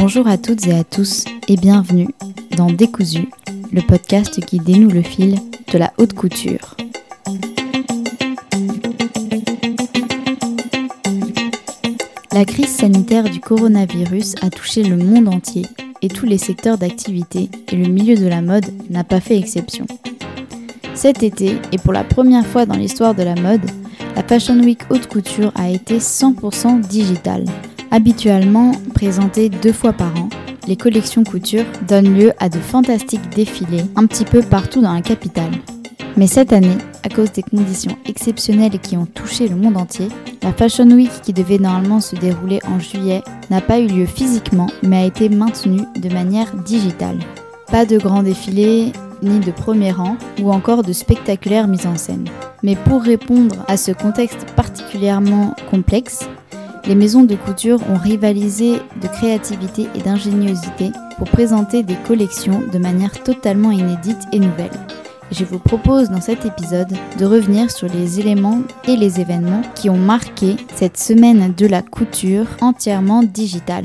Bonjour à toutes et à tous et bienvenue dans Décousu, le podcast qui dénoue le fil de la haute couture. La crise sanitaire du coronavirus a touché le monde entier et tous les secteurs d'activité et le milieu de la mode n'a pas fait exception. Cet été, et pour la première fois dans l'histoire de la mode, la Fashion Week Haute Couture a été 100% digitale. Habituellement présentée deux fois par an, les collections couture donnent lieu à de fantastiques défilés un petit peu partout dans la capitale. Mais cette année, à cause des conditions exceptionnelles qui ont touché le monde entier, la Fashion Week qui devait normalement se dérouler en juillet n'a pas eu lieu physiquement mais a été maintenue de manière digitale. Pas de grands défilés, ni de premier rang, ou encore de spectaculaires mises en scène. Mais pour répondre à ce contexte particulièrement complexe, les maisons de couture ont rivalisé de créativité et d'ingéniosité pour présenter des collections de manière totalement inédite et nouvelle. Je vous propose dans cet épisode de revenir sur les éléments et les événements qui ont marqué cette semaine de la couture entièrement digitale.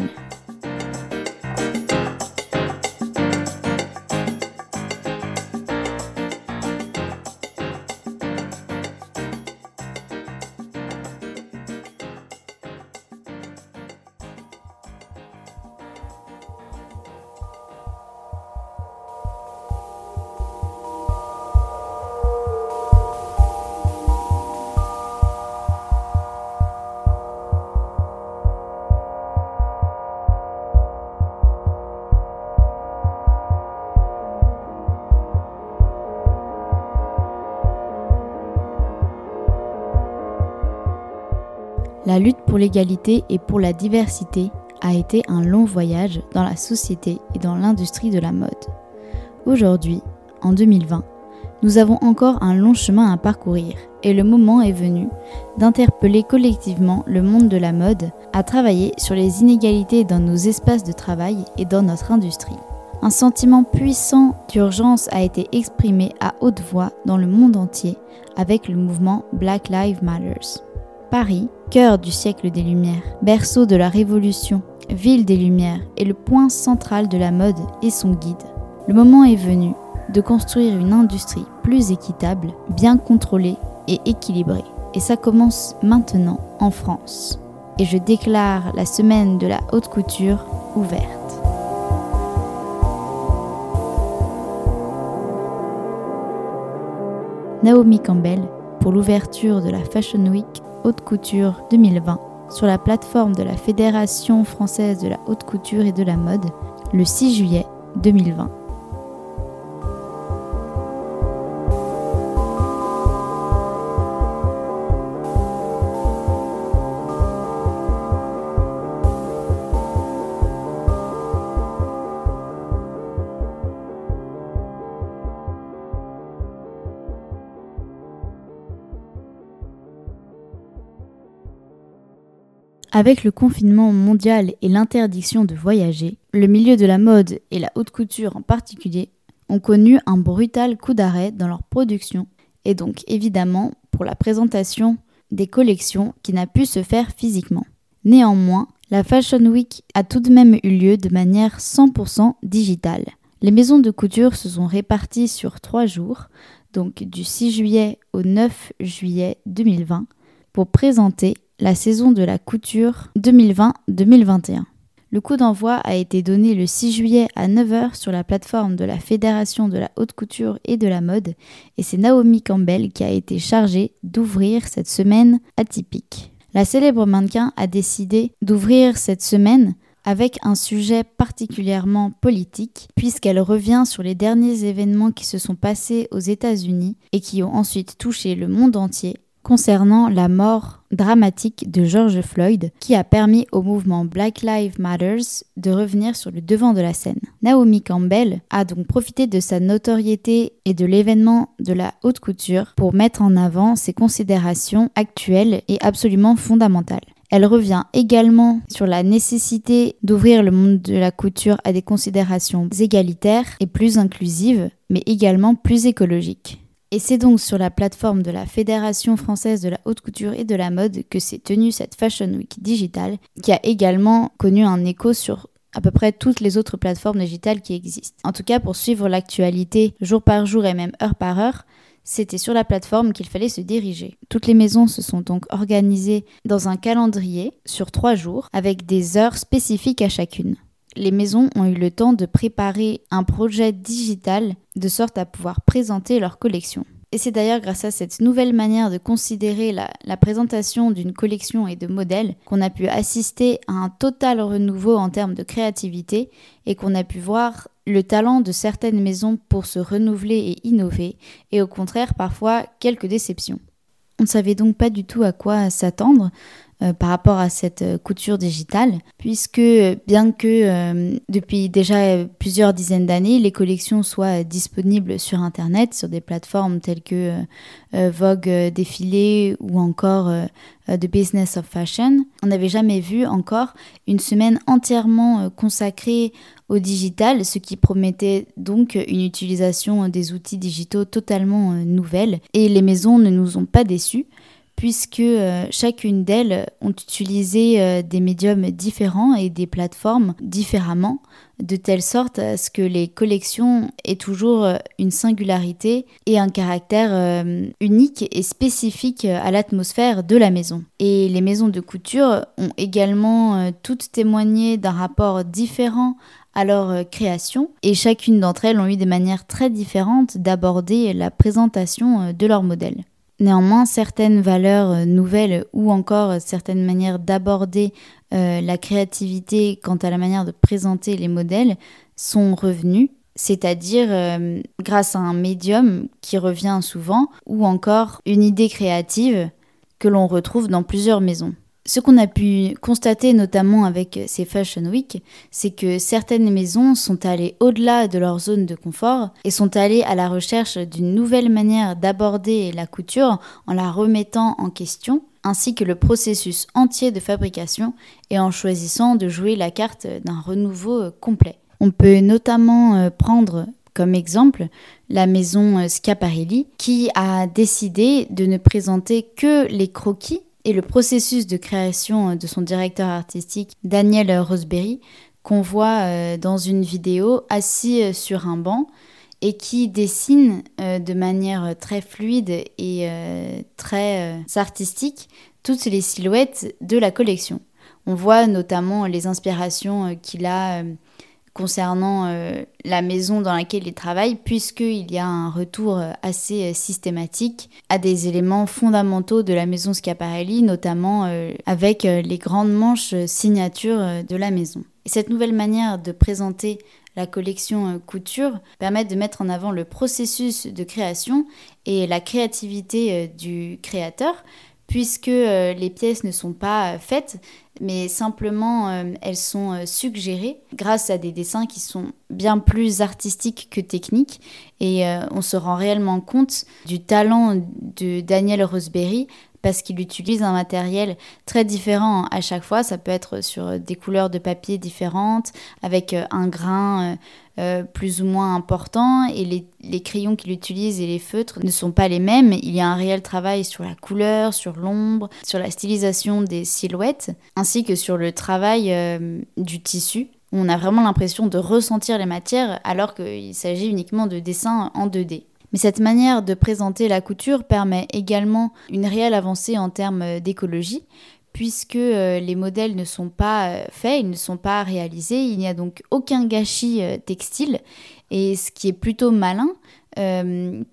La lutte pour l'égalité et pour la diversité a été un long voyage dans la société et dans l'industrie de la mode. Aujourd'hui, en 2020, nous avons encore un long chemin à parcourir et le moment est venu d'interpeller collectivement le monde de la mode à travailler sur les inégalités dans nos espaces de travail et dans notre industrie. Un sentiment puissant d'urgence a été exprimé à haute voix dans le monde entier avec le mouvement Black Lives Matters. Paris, cœur du siècle des Lumières, berceau de la Révolution, ville des Lumières et le point central de la mode et son guide. Le moment est venu de construire une industrie plus équitable, bien contrôlée et équilibrée. Et ça commence maintenant en France. Et je déclare la semaine de la haute couture ouverte. Naomi Campbell pour l'ouverture de la Fashion Week Haute Couture 2020 sur la plateforme de la Fédération française de la haute couture et de la mode le 6 juillet 2020. Avec le confinement mondial et l'interdiction de voyager, le milieu de la mode et la haute couture en particulier ont connu un brutal coup d'arrêt dans leur production et donc évidemment pour la présentation des collections qui n'a pu se faire physiquement. Néanmoins, la Fashion Week a tout de même eu lieu de manière 100% digitale. Les maisons de couture se sont réparties sur trois jours, donc du 6 juillet au 9 juillet 2020, pour présenter la saison de la couture 2020-2021. Le coup d'envoi a été donné le 6 juillet à 9h sur la plateforme de la Fédération de la haute couture et de la mode et c'est Naomi Campbell qui a été chargée d'ouvrir cette semaine atypique. La célèbre mannequin a décidé d'ouvrir cette semaine avec un sujet particulièrement politique, puisqu'elle revient sur les derniers événements qui se sont passés aux États-Unis et qui ont ensuite touché le monde entier concernant la mort dramatique de George Floyd qui a permis au mouvement Black Lives Matter de revenir sur le devant de la scène. Naomi Campbell a donc profité de sa notoriété et de l'événement de la haute couture pour mettre en avant ses considérations actuelles et absolument fondamentales. Elle revient également sur la nécessité d'ouvrir le monde de la couture à des considérations égalitaires et plus inclusives, mais également plus écologiques. Et c'est donc sur la plateforme de la Fédération française de la haute couture et de la mode que s'est tenue cette Fashion Week digitale, qui a également connu un écho sur à peu près toutes les autres plateformes digitales qui existent. En tout cas, pour suivre l'actualité jour par jour et même heure par heure, c'était sur la plateforme qu'il fallait se diriger. Toutes les maisons se sont donc organisées dans un calendrier sur trois jours avec des heures spécifiques à chacune. Les maisons ont eu le temps de préparer un projet digital de sorte à pouvoir présenter leur collection. Et c'est d'ailleurs grâce à cette nouvelle manière de considérer la, présentation d'une collection et de modèles qu'on a pu assister à un total renouveau en termes de créativité et qu'on a pu voir le talent de certaines maisons pour se renouveler et innover, et au contraire parfois quelques déceptions. On ne savait donc pas du tout à quoi s'attendre, euh, par rapport à cette euh, couture digitale, puisque bien que euh, depuis déjà plusieurs dizaines d'années, les collections soient disponibles sur Internet, sur des plateformes telles que Vogue Défilé ou encore The Business of Fashion, on n'avait jamais vu encore une semaine entièrement consacrée au digital, ce qui promettait donc une utilisation des outils digitaux totalement nouvelle. Et les maisons ne nous ont pas déçus puisque euh, chacune d'elles ont utilisé euh, des médiums différents et des plateformes différemment, de telle sorte à ce que les collections aient toujours euh, une singularité et un caractère unique et spécifique à l'atmosphère de la maison. Et les maisons de couture ont également toutes témoigné d'un rapport différent à leur création et chacune d'entre elles ont eu des manières très différentes d'aborder la présentation de leur modèle. Néanmoins, certaines valeurs euh, nouvelles ou encore certaines manières d'aborder euh, la créativité quant à la manière de présenter les modèles sont revenues, c'est-à-dire euh, grâce à un médium qui revient souvent ou encore une idée créative que l'on retrouve dans plusieurs maisons. Ce qu'on a pu constater notamment avec ces Fashion Week, c'est que certaines maisons sont allées au-delà de leur zone de confort et sont allées à la recherche d'une nouvelle manière d'aborder la couture en la remettant en question, ainsi que le processus entier de fabrication et en choisissant de jouer la carte d'un renouveau complet. On peut notamment euh, prendre comme exemple la maison euh, Schiaparelli qui a décidé de ne présenter que les croquis et le processus de création euh, de son directeur artistique Daniel Roseberry qu'on voit euh, dans une vidéo assis euh, sur un banc et qui dessine de manière très fluide et très artistique toutes les silhouettes de la collection. On voit notamment les inspirations qu'il a concernant euh, la maison dans laquelle il travaille, puisqu'il y a un retour euh, assez euh, systématique à des éléments fondamentaux de la maison Schiaparelli, notamment avec les grandes manches signatures de la maison. Et cette nouvelle manière de présenter la collection couture permet de mettre en avant le processus de création et la créativité du créateur, puisque les pièces ne sont pas faites, mais simplement euh, elles sont euh, suggérées grâce à des dessins qui sont bien plus artistiques que techniques et euh, on se rend réellement compte du talent de Daniel Roseberry parce qu'il utilise un matériel très différent à chaque fois. Ça peut être sur des couleurs de papier différentes, avec un grain euh, plus ou moins important et les, crayons qu'il utilise et les feutres ne sont pas les mêmes. Il y a un réel travail sur la couleur, sur l'ombre, sur la stylisation des silhouettes, ainsi que sur le travail euh, du tissu. On a vraiment l'impression de ressentir les matières alors qu'il s'agit uniquement de dessins en 2D. Mais cette manière de présenter la couture permet également une réelle avancée en termes d'écologie, puisque euh, les modèles ne sont pas euh, faits, ils ne sont pas réalisés, il n'y a donc aucun gâchis euh, textile, et ce qui est plutôt malin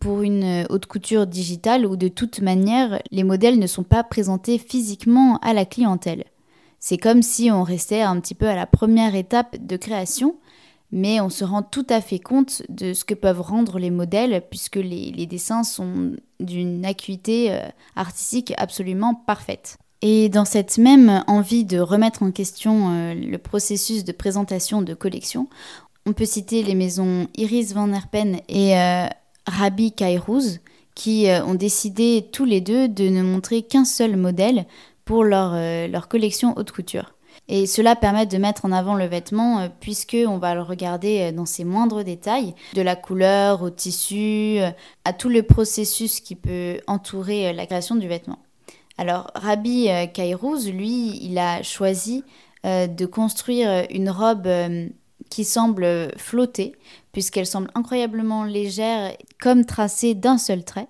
pour une haute couture digitale où de toute manière les modèles ne sont pas présentés physiquement à la clientèle. C'est comme si on restait un petit peu à la première étape de création, mais on se rend tout à fait compte de ce que peuvent rendre les modèles puisque les, les dessins sont d'une acuité artistique absolument parfaite. Et dans cette même envie de remettre en question euh, le processus de présentation de collections, on peut citer les maisons Iris Van Herpen et euh, Rabi Kairouz, qui euh, ont décidé tous les deux de ne montrer qu'un seul modèle pour leur, leur collection haute couture. Et cela permet de mettre en avant le vêtement puisque on va le regarder dans ses moindres détails, de la couleur au tissu, à tout le processus qui peut entourer la création du vêtement. Alors, Rabbi euh, Kairouz, lui, il a choisi de construire une robe qui semble flotter, puisqu'elle semble incroyablement légère, comme tracée d'un seul trait,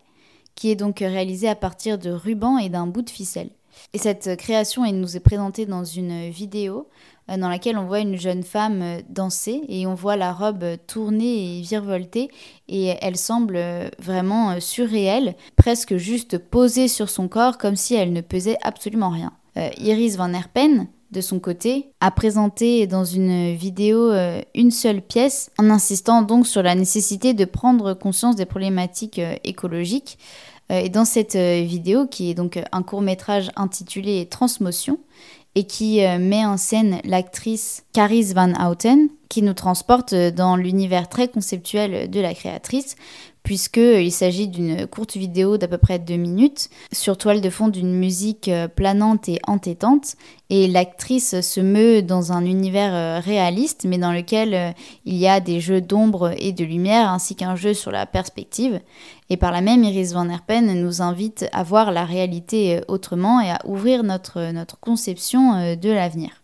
qui est donc réalisée à partir de rubans et d'un bout de ficelle. Et cette création elle nous est présentée dans une vidéo euh, dans laquelle on voit une jeune femme euh, danser et on voit la robe tourner et virevolter et elle semble euh, vraiment surréelle, presque juste posée sur son corps comme si elle ne pesait absolument rien. Iris Van Herpen, de son côté, a présenté dans une vidéo une seule pièce en insistant donc sur la nécessité de prendre conscience des problématiques écologiques. Et dans cette vidéo, qui est donc un court métrage intitulé Transmotion, et qui euh, met en scène l'actrice Caris Van Houten, qui nous transporte dans l'univers très conceptuel de la créatrice, puisqu'il s'agit d'une courte vidéo d'à peu près deux minutes, sur toile de fond d'une musique euh, planante et entêtante, et l'actrice se meut dans un univers euh, réaliste, mais dans lequel euh, il y a des jeux d'ombre et de lumière, ainsi qu'un jeu sur la perspective. Et par là même, Iris Van Herpen nous invite à voir la réalité autrement et à ouvrir notre, notre conception de l'avenir.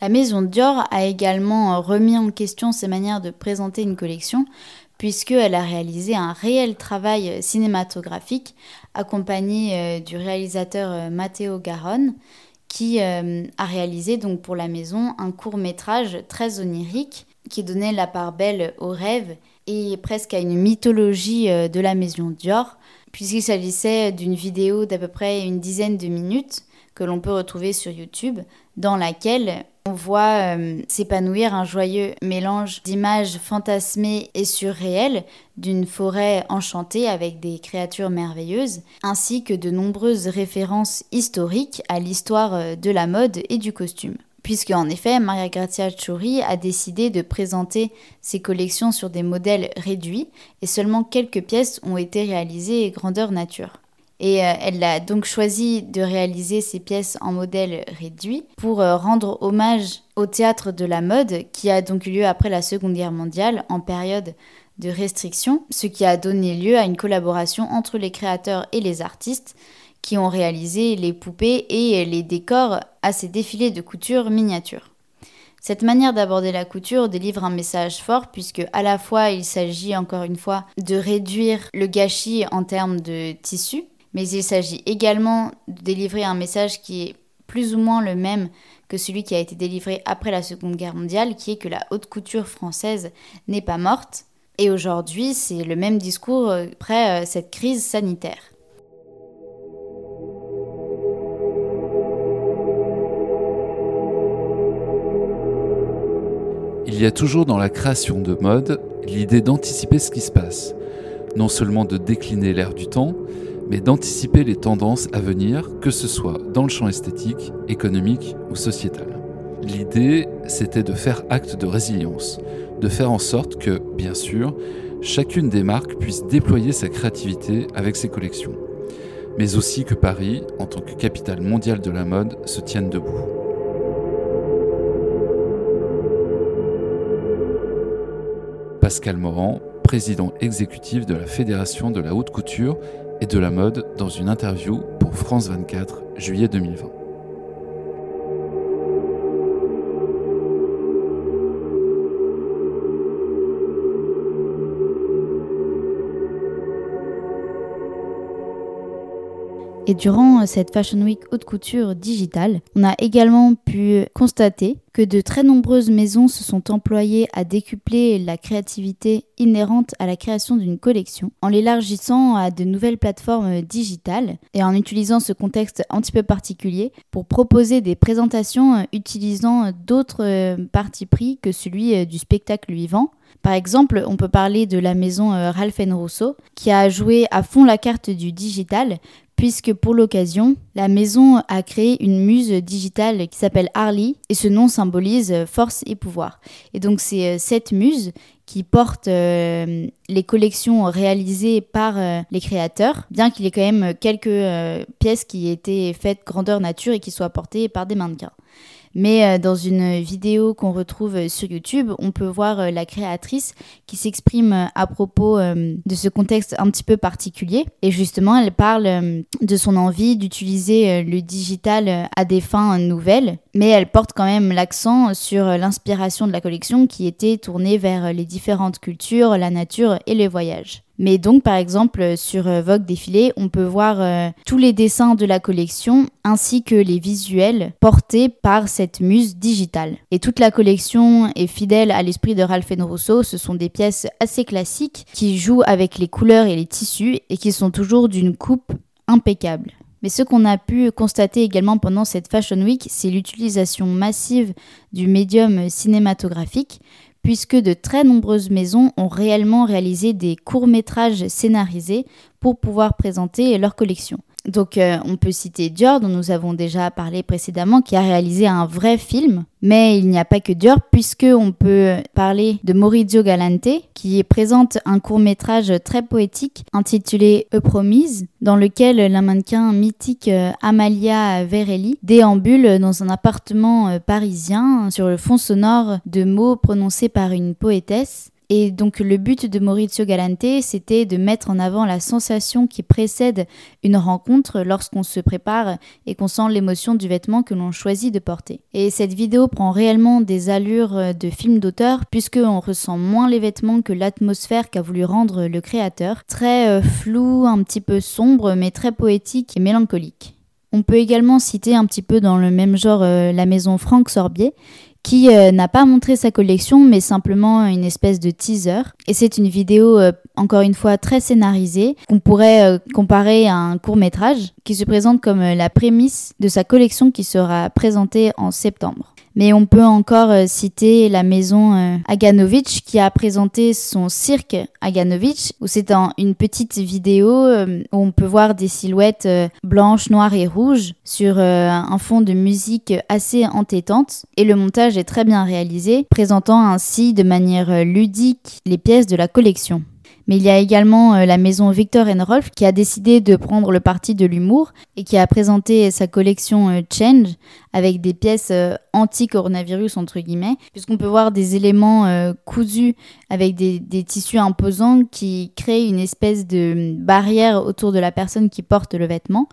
La maison Dior a également remis en question ses manières de présenter une collection, puisqu'elle a réalisé un réel travail cinématographique accompagné euh, du réalisateur euh, Matteo Garonne qui euh, a réalisé donc pour la maison un court métrage très onirique qui donnait la part belle aux rêves et presque à une mythologie de la maison Dior puisqu'il s'agissait d'une vidéo d'à peu près une dizaine de minutes que l'on peut retrouver sur YouTube dans laquelle on voit euh, s'épanouir un joyeux mélange d'images fantasmées et surréelles d'une forêt enchantée avec des créatures merveilleuses, ainsi que de nombreuses références historiques à l'histoire euh, de la mode et du costume. Puisque en effet, Maria Grazia Chiuri a décidé de présenter ses collections sur des modèles réduits et seulement quelques pièces ont été réalisées grandeur nature. Et euh, elle a donc choisi de réaliser ces pièces en modèle réduit pour euh, rendre hommage au théâtre de la mode qui a donc eu lieu après la Seconde Guerre mondiale en période de restriction, ce qui a donné lieu à une collaboration entre les créateurs et les artistes qui ont réalisé les poupées et les décors à ces défilés de couture miniatures. Cette manière d'aborder la couture délivre un message fort puisque à la fois il s'agit encore une fois de réduire le gâchis en termes de tissu mais il s'agit également de délivrer un message qui est plus ou moins le même que celui qui a été délivré après la Seconde Guerre mondiale, qui est que la haute couture française n'est pas morte. Et aujourd'hui, c'est le même discours après euh, cette crise sanitaire. Il y a toujours dans la création de mode l'idée d'anticiper ce qui se passe, non seulement de décliner l'air du temps, mais d'anticiper les tendances à venir, que ce soit dans le champ esthétique, économique ou sociétal. L'idée, c'était de faire acte de résilience, de faire en sorte que, bien sûr, chacune des marques puisse déployer sa créativité avec ses collections, mais aussi que Paris, en tant que capitale mondiale de la mode, se tienne debout. Pascal Morand, président exécutif de la Fédération de la haute couture et de la mode dans une interview pour France 24, juillet 2020. Et durant cette Fashion Week haute couture digitale, on a également pu constater que de très nombreuses maisons se sont employées à décupler la créativité inhérente à la création d'une collection en l'élargissant à de nouvelles plateformes digitales et en utilisant ce contexte un petit peu particulier pour proposer des présentations utilisant d'autres parties pris que celui du spectacle vivant. Par exemple, on peut parler de la maison Ralph Rousseau qui a joué à fond la carte du digital puisque pour l'occasion, la maison a créé une muse digitale qui s'appelle Harley et ce nom symbolise force et pouvoir. Et donc c'est euh, cette muse qui porte euh, les collections réalisées par euh, les créateurs, bien qu'il y ait quand même quelques pièces qui aient été faites grandeur nature et qui soient portées par des mannequins. Mais euh, dans une vidéo qu'on retrouve sur YouTube, on peut voir euh, la créatrice qui s'exprime euh, à propos de ce contexte un petit peu particulier. Et justement, elle parle de son envie d'utiliser le digital à des fins nouvelles mais elle porte quand même l'accent sur l'inspiration de la collection qui était tournée vers les différentes cultures, la nature et les voyages. Mais donc, par exemple, sur Vogue Défilé, on peut voir euh, tous les dessins de la collection ainsi que les visuels portés par cette muse digitale. Et toute la collection est fidèle à l'esprit de Ralph Rousseau. Ce sont des pièces assez classiques qui jouent avec les couleurs et les tissus et qui sont toujours d'une coupe impeccable. Mais ce qu'on a pu constater également pendant cette Fashion Week, c'est l'utilisation massive du médium cinématographique, puisque de très nombreuses maisons ont réellement réalisé des courts-métrages scénarisés pour pouvoir présenter leur collection. Donc euh, on peut citer Dior dont nous avons déjà parlé précédemment qui a réalisé un vrai film, mais il n'y a pas que Dior puisque on peut parler de Maurizio Galante qui présente un court-métrage très poétique intitulé E Promise dans lequel la mannequin mythique euh, Amalia Verelli déambule dans un appartement euh, parisien sur le fond sonore de mots prononcés par une poétesse et donc le but de Maurizio Galante, c'était de mettre en avant la sensation qui précède une rencontre lorsqu'on se prépare et qu'on sent l'émotion du vêtement que l'on choisit de porter. Et cette vidéo prend réellement des allures de film d'auteur puisqu'on ressent moins les vêtements que l'atmosphère qu'a voulu rendre le créateur, très euh, flou, un petit peu sombre mais très poétique et mélancolique. On peut également citer un petit peu dans le même genre euh, la maison Franck Sorbier qui euh, n'a pas montré sa collection, mais simplement une espèce de teaser. Et c'est une vidéo, euh, encore une fois, très scénarisée, qu'on pourrait euh, comparer à un court métrage, qui se présente comme la prémisse de sa collection qui sera présentée en septembre. Mais on peut encore euh, citer la maison euh, Aganovich qui a présenté son cirque Aganovich, où c'est une petite vidéo euh, où on peut voir des silhouettes blanches, noires et rouges sur un fond de musique assez entêtante. Et le montage est très bien réalisé, présentant ainsi de manière ludique les pièces de la collection. Mais il y a également la maison Victor Rolf qui a décidé de prendre le parti de l'humour et qui a présenté sa collection Change avec des pièces euh, anti-coronavirus entre guillemets, puisqu'on peut voir des éléments cousus avec des, tissus imposants qui créent une espèce de barrière autour de la personne qui porte le vêtement.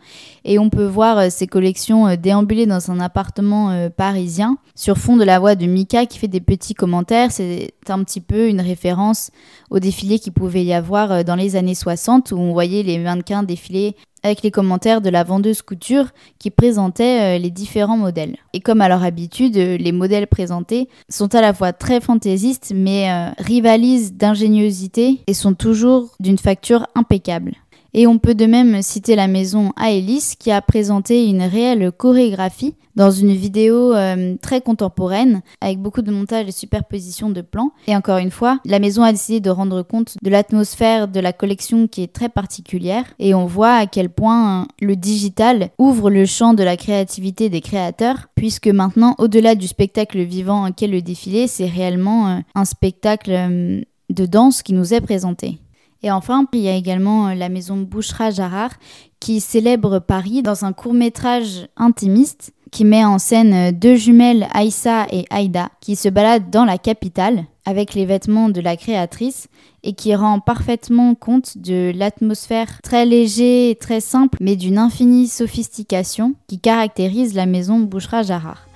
Et on peut voir ces collections déambuler dans un appartement parisien sur fond de la voix de Mika qui fait des petits commentaires. C'est un petit peu une référence au défilé qui pouvait y avoir euh, dans les années 60 où on voyait les mannequins défiler avec les commentaires de la vendeuse couture qui présentait euh, les différents modèles. Et comme à leur habitude, euh, les modèles présentés sont à la fois très fantaisistes mais rivalisent d'ingéniosité et sont toujours d'une facture impeccable. Et on peut de même citer la maison Aelis qui a présenté une réelle chorégraphie dans une vidéo euh, très contemporaine avec beaucoup de montage et superposition de plans. Et encore une fois, la maison a décidé de rendre compte de l'atmosphère de la collection qui est très particulière et on voit à quel point le digital ouvre le champ de la créativité des créateurs puisque maintenant, au-delà du spectacle vivant qu'est le défilé, c'est réellement euh, un spectacle euh, de danse qui nous est présenté. Et enfin, il y a également euh, la maison Bouchra Jarrar qui célèbre Paris dans un court métrage intimiste qui met en scène euh, deux jumelles Aïssa et Aïda qui se baladent dans la capitale avec les vêtements de la créatrice et qui rend parfaitement compte de l'atmosphère très léger et très simple mais d'une infinie sophistication qui caractérise la maison Bouchra Jarrar.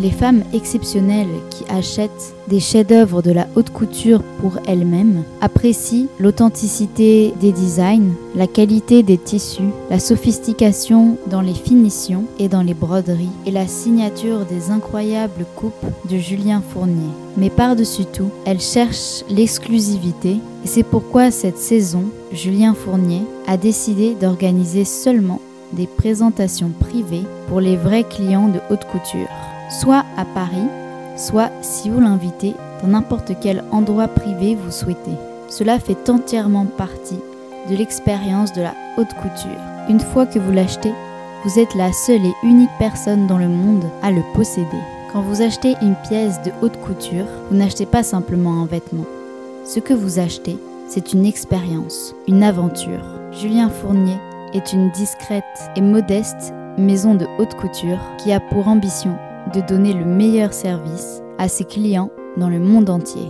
Les femmes exceptionnelles qui achètent des chefs-d'œuvre de la haute couture pour elles-mêmes apprécient l'authenticité des designs, la qualité des tissus, la sophistication dans les finitions et dans les broderies et la signature des incroyables coupes de Julien Fournier. Mais par-dessus tout, elles cherchent l'exclusivité et c'est pourquoi cette saison, Julien Fournier a décidé d'organiser seulement des présentations privées pour les vrais clients de haute couture soit à Paris, soit si vous l'invitez dans n'importe quel endroit privé vous souhaitez. Cela fait entièrement partie de l'expérience de la haute couture. Une fois que vous l'achetez, vous êtes la seule et unique personne dans le monde à le posséder. Quand vous achetez une pièce de haute couture, vous n'achetez pas simplement un vêtement. Ce que vous achetez, c'est une expérience, une aventure. Julien Fournier est une discrète et modeste maison de haute couture qui a pour ambition de donner le meilleur service à ses clients dans le monde entier.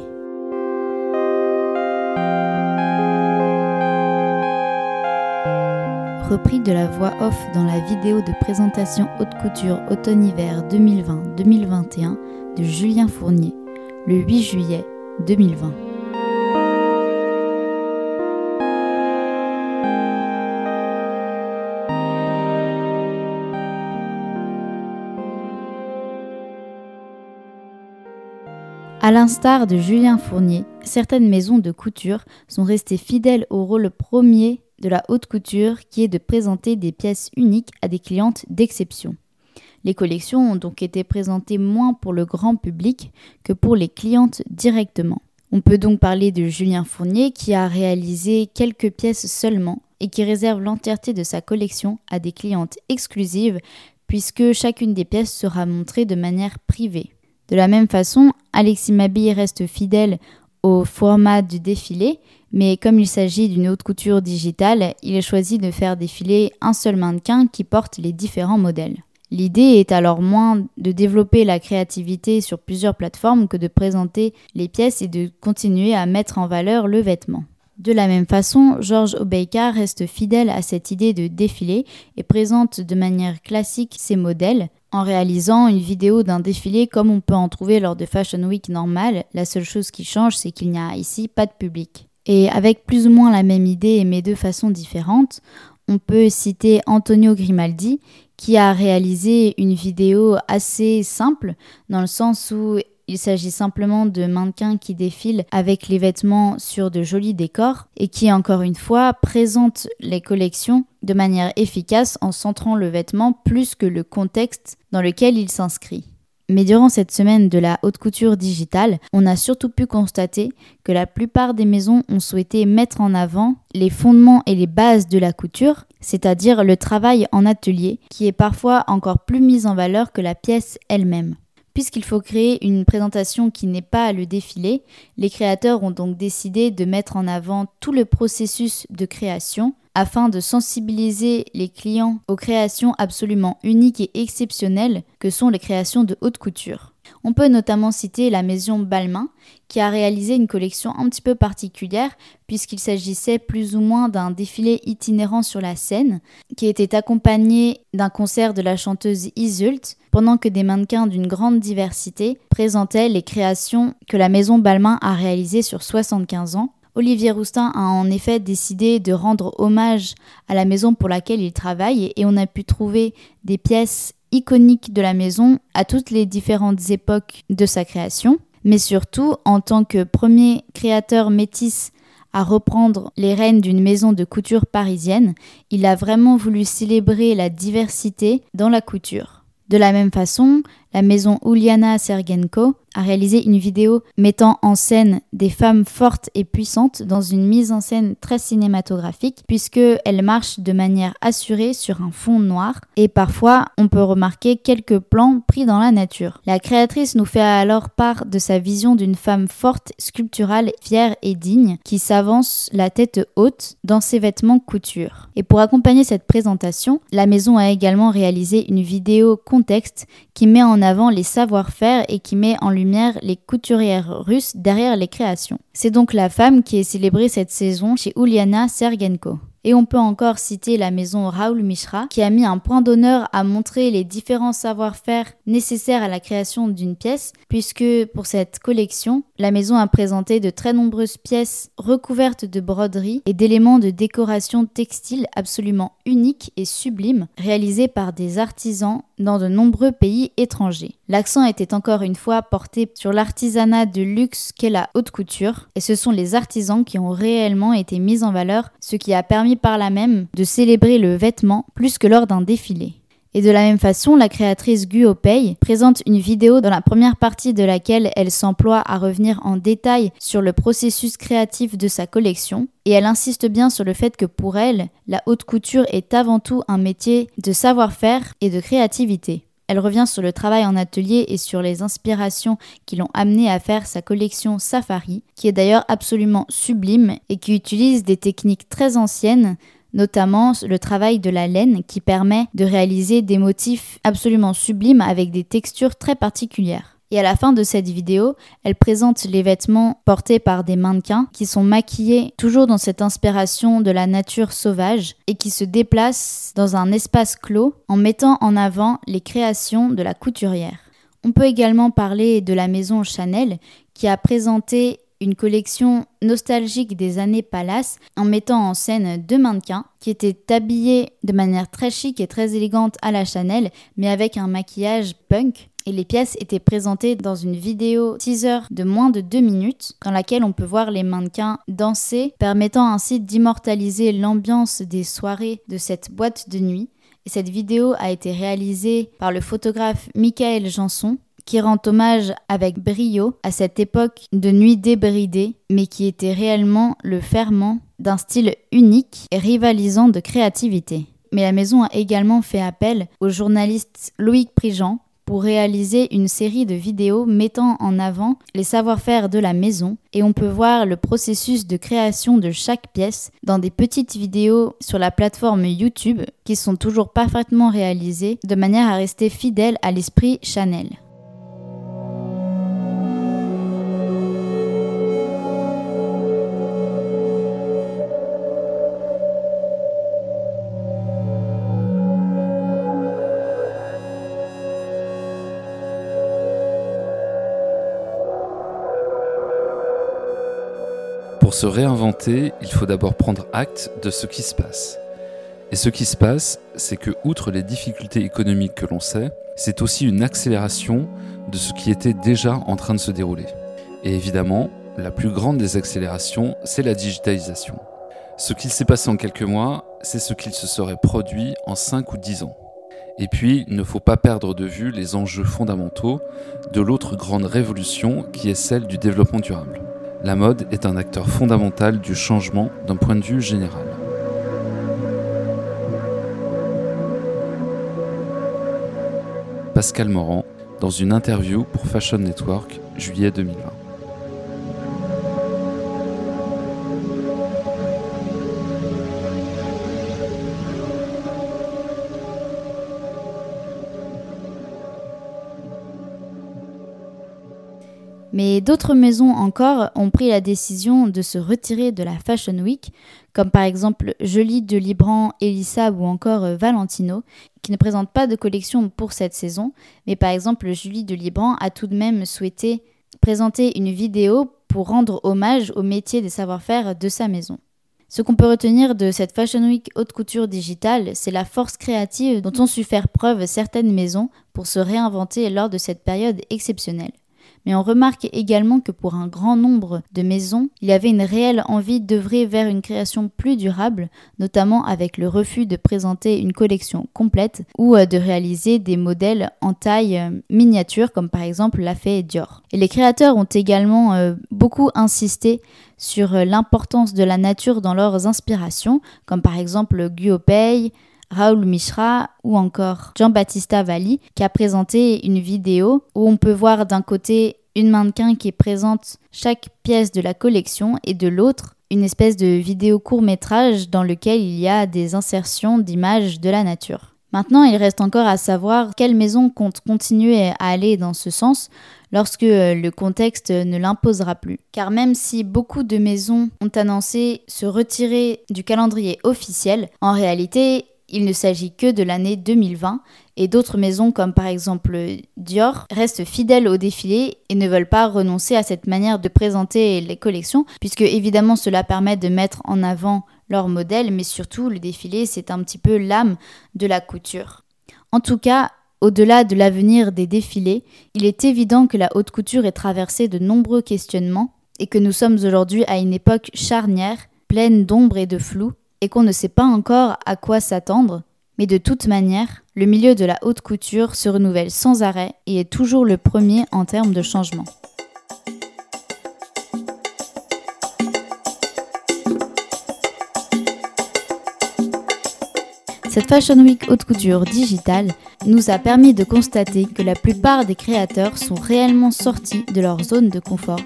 Repris de la voix off dans la vidéo de présentation haute couture automne-hiver 2020-2021 de Julien Fournier le 8 juillet 2020. À l'instar de Julien Fournier, certaines maisons de couture sont restées fidèles au rôle premier de la haute couture qui est de présenter des pièces uniques à des clientes d'exception. Les collections ont donc été présentées moins pour le grand public que pour les clientes directement. On peut donc parler de Julien Fournier qui a réalisé quelques pièces seulement et qui réserve l'entièreté de sa collection à des clientes exclusives puisque chacune des pièces sera montrée de manière privée. De la même façon, Alexis Mabille reste fidèle au format du défilé, mais comme il s'agit d'une haute couture digitale, il a choisi de faire défiler un seul mannequin qui porte les différents modèles. L'idée est alors moins de développer la créativité sur plusieurs plateformes que de présenter les pièces et de continuer à mettre en valeur le vêtement. De la même façon, Georges Obeika reste fidèle à cette idée de défilé et présente de manière classique ses modèles en réalisant une vidéo d'un défilé comme on peut en trouver lors de Fashion Week normal. La seule chose qui change, c'est qu'il n'y a ici pas de public. Et avec plus ou moins la même idée mais de façon différente, on peut citer Antonio Grimaldi qui a réalisé une vidéo assez simple dans le sens où il s'agit simplement de mannequins qui défilent avec les vêtements sur de jolis décors et qui, encore une fois, présentent les collections de manière efficace en centrant le vêtement plus que le contexte dans lequel il s'inscrit. Mais durant cette semaine de la haute couture digitale, on a surtout pu constater que la plupart des maisons ont souhaité mettre en avant les fondements et les bases de la couture, c'est-à-dire le travail en atelier, qui est parfois encore plus mis en valeur que la pièce elle-même. Puisqu'il faut créer une présentation qui n'est pas le défilé, les créateurs ont donc décidé de mettre en avant tout le processus de création, afin de sensibiliser les clients aux créations absolument uniques et exceptionnelles que sont les créations de haute couture. On peut notamment citer la maison Balmain, qui a réalisé une collection un petit peu particulière, puisqu'il s'agissait plus ou moins d'un défilé itinérant sur la scène, qui était accompagné d'un concert de la chanteuse Isult, pendant que des mannequins d'une grande diversité présentaient les créations que la maison Balmain a réalisées sur 75 ans, Olivier Roustin a en effet décidé de rendre hommage à la maison pour laquelle il travaille et on a pu trouver des pièces iconiques de la maison à toutes les différentes époques de sa création. Mais surtout, en tant que premier créateur métis à reprendre les rênes d'une maison de couture parisienne, il a vraiment voulu célébrer la diversité dans la couture. De la même façon, la maison Uliana Sergenko a réalisé une vidéo mettant en scène des femmes fortes et puissantes dans une mise en scène très cinématographique puisqu'elles marchent de manière assurée sur un fond noir et parfois on peut remarquer quelques plans pris dans la nature. La créatrice nous fait alors part de sa vision d'une femme forte, sculpturale, fière et digne qui s'avance la tête haute dans ses vêtements couture. Et pour accompagner cette présentation, la maison a également réalisé une vidéo contexte qui met en avant les savoir-faire et qui met en lumière les couturières russes derrière les créations. C'est donc la femme qui est célébrée cette saison chez Uliana Sergenko. Et on peut encore citer la maison Raoul Mishra, qui a mis un point d'honneur à montrer les différents savoir-faire nécessaires à la création d'une pièce, puisque pour cette collection, la maison a présenté de très nombreuses pièces recouvertes de broderies et d'éléments de décoration textile absolument uniques et sublimes, réalisés par des artisans dans de nombreux pays étrangers. L'accent était encore une fois porté sur l'artisanat de luxe qu'est la haute couture, et ce sont les artisans qui ont réellement été mis en valeur, ce qui a permis par là même de célébrer le vêtement plus que lors d'un défilé. Et de la même façon, la créatrice Gu Opei présente une vidéo dans la première partie de laquelle elle s'emploie à revenir en détail sur le processus créatif de sa collection, et elle insiste bien sur le fait que pour elle, la haute couture est avant tout un métier de savoir-faire et de créativité. Elle revient sur le travail en atelier et sur les inspirations qui l'ont amené à faire sa collection Safari, qui est d'ailleurs absolument sublime et qui utilise des techniques très anciennes notamment le travail de la laine qui permet de réaliser des motifs absolument sublimes avec des textures très particulières. Et à la fin de cette vidéo, elle présente les vêtements portés par des mannequins qui sont maquillés toujours dans cette inspiration de la nature sauvage et qui se déplacent dans un espace clos en mettant en avant les créations de la couturière. On peut également parler de la maison Chanel qui a présenté une collection nostalgique des années Palace en mettant en scène deux mannequins qui étaient habillés de manière très chic et très élégante à la Chanel mais avec un maquillage punk et les pièces étaient présentées dans une vidéo teaser de moins de deux minutes dans laquelle on peut voir les mannequins danser, permettant ainsi d'immortaliser l'ambiance des soirées de cette boîte de nuit. Et cette vidéo a été réalisée par le photographe Michael Janson qui rend hommage avec brio à cette époque de nuit débridée, mais qui était réellement le ferment d'un style unique et rivalisant de créativité. Mais la maison a également fait appel au journaliste Loïc Prigent, pour réaliser une série de vidéos mettant en avant les savoir-faire de la maison et on peut voir le processus de création de chaque pièce dans des petites vidéos sur la plateforme YouTube qui sont toujours parfaitement réalisées de manière à rester fidèle à l'esprit Chanel. Se réinventer, il faut d'abord prendre acte de ce qui se passe. Et ce qui se passe, c'est que, outre les difficultés économiques que l'on sait, c'est aussi une accélération de ce qui était déjà en train de se dérouler. Et évidemment, la plus grande des accélérations, c'est la digitalisation. Ce qu'il s'est passé en quelques mois, c'est ce qu'il se serait produit en 5 ou 10 ans. Et puis, il ne faut pas perdre de vue les enjeux fondamentaux de l'autre grande révolution qui est celle du développement durable la mode est un acteur fondamental du changement d'un point de vue général. Pascal Morand, dans une interview pour Fashion Network, juillet 2020. Mais d'autres maisons encore ont pris la décision de se retirer de la Fashion Week, comme par exemple Jolie de Libran, Elissa ou encore euh, Valentino, qui ne présentent pas de collection pour cette saison, mais par exemple Julie de Libran a tout de même souhaité présenter une vidéo pour rendre hommage au métier des savoir-faire de sa maison. Ce qu'on peut retenir de cette Fashion Week haute couture digitale, c'est la force créative dont ont su faire preuve certaines maisons pour se réinventer lors de cette période exceptionnelle mais on remarque également que pour un grand nombre de maisons, il y avait une réelle envie d'œuvrer vers une création plus durable, notamment avec le refus de présenter une collection complète ou euh, de réaliser des modèles en taille euh, miniature, comme par exemple l'a fait Dior. Et les créateurs ont également euh, beaucoup insisté sur l'importance de la nature dans leurs inspirations, comme par exemple Guopei, Raoul Mishra ou encore Jean-Baptista Valli qui a présenté une vidéo où on peut voir d'un côté une mannequin qui présente chaque pièce de la collection et de l'autre une espèce de vidéo court métrage dans lequel il y a des insertions d'images de la nature. Maintenant, il reste encore à savoir quelle maison compte continuer à aller dans ce sens lorsque le contexte ne l'imposera plus. Car même si beaucoup de maisons ont annoncé se retirer du calendrier officiel, en réalité, il ne s'agit que de l'année 2020 et d'autres maisons comme par exemple Dior restent fidèles au défilé et ne veulent pas renoncer à cette manière de présenter les collections puisque évidemment cela permet de mettre en avant leur modèle mais surtout le défilé c'est un petit peu l'âme de la couture. En tout cas, au-delà de l'avenir des défilés, il est évident que la haute couture est traversée de nombreux questionnements et que nous sommes aujourd'hui à une époque charnière, pleine d'ombre et de flou, et qu'on ne sait pas encore à quoi s'attendre, mais de toute manière, le milieu de la haute couture se renouvelle sans arrêt et est toujours le premier en termes de changement. Cette Fashion Week haute couture digitale nous a permis de constater que la plupart des créateurs sont réellement sortis de leur zone de confort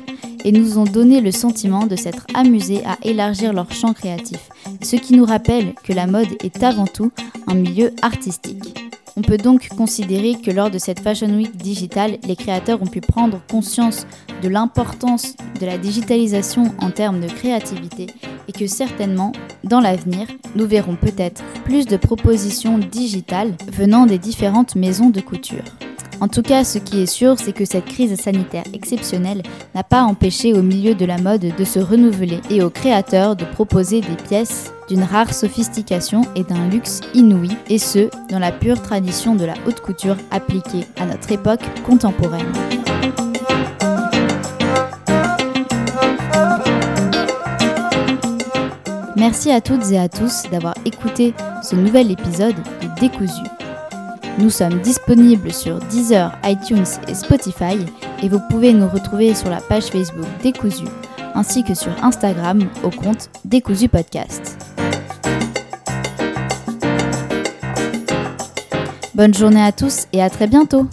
et nous ont donné le sentiment de s'être amusés à élargir leur champ créatif, ce qui nous rappelle que la mode est avant tout un milieu artistique. On peut donc considérer que lors de cette Fashion Week digitale, les créateurs ont pu prendre conscience de l'importance de la digitalisation en termes de créativité et que certainement, dans l'avenir, nous verrons peut-être plus de propositions digitales venant des différentes maisons de couture. En tout cas, ce qui est sûr, c'est que cette crise sanitaire exceptionnelle n'a pas empêché au milieu de la mode de se renouveler et aux créateurs de proposer des pièces d'une rare sophistication et d'un luxe inouï, et ce, dans la pure tradition de la haute couture appliquée à notre époque contemporaine. Merci à toutes et à tous d'avoir écouté ce nouvel épisode de Décousu. Nous sommes disponibles sur Deezer, iTunes et Spotify et vous pouvez nous retrouver sur la page Facebook Décousu ainsi que sur Instagram au compte Décousu Podcast. Bonne journée à tous et à très bientôt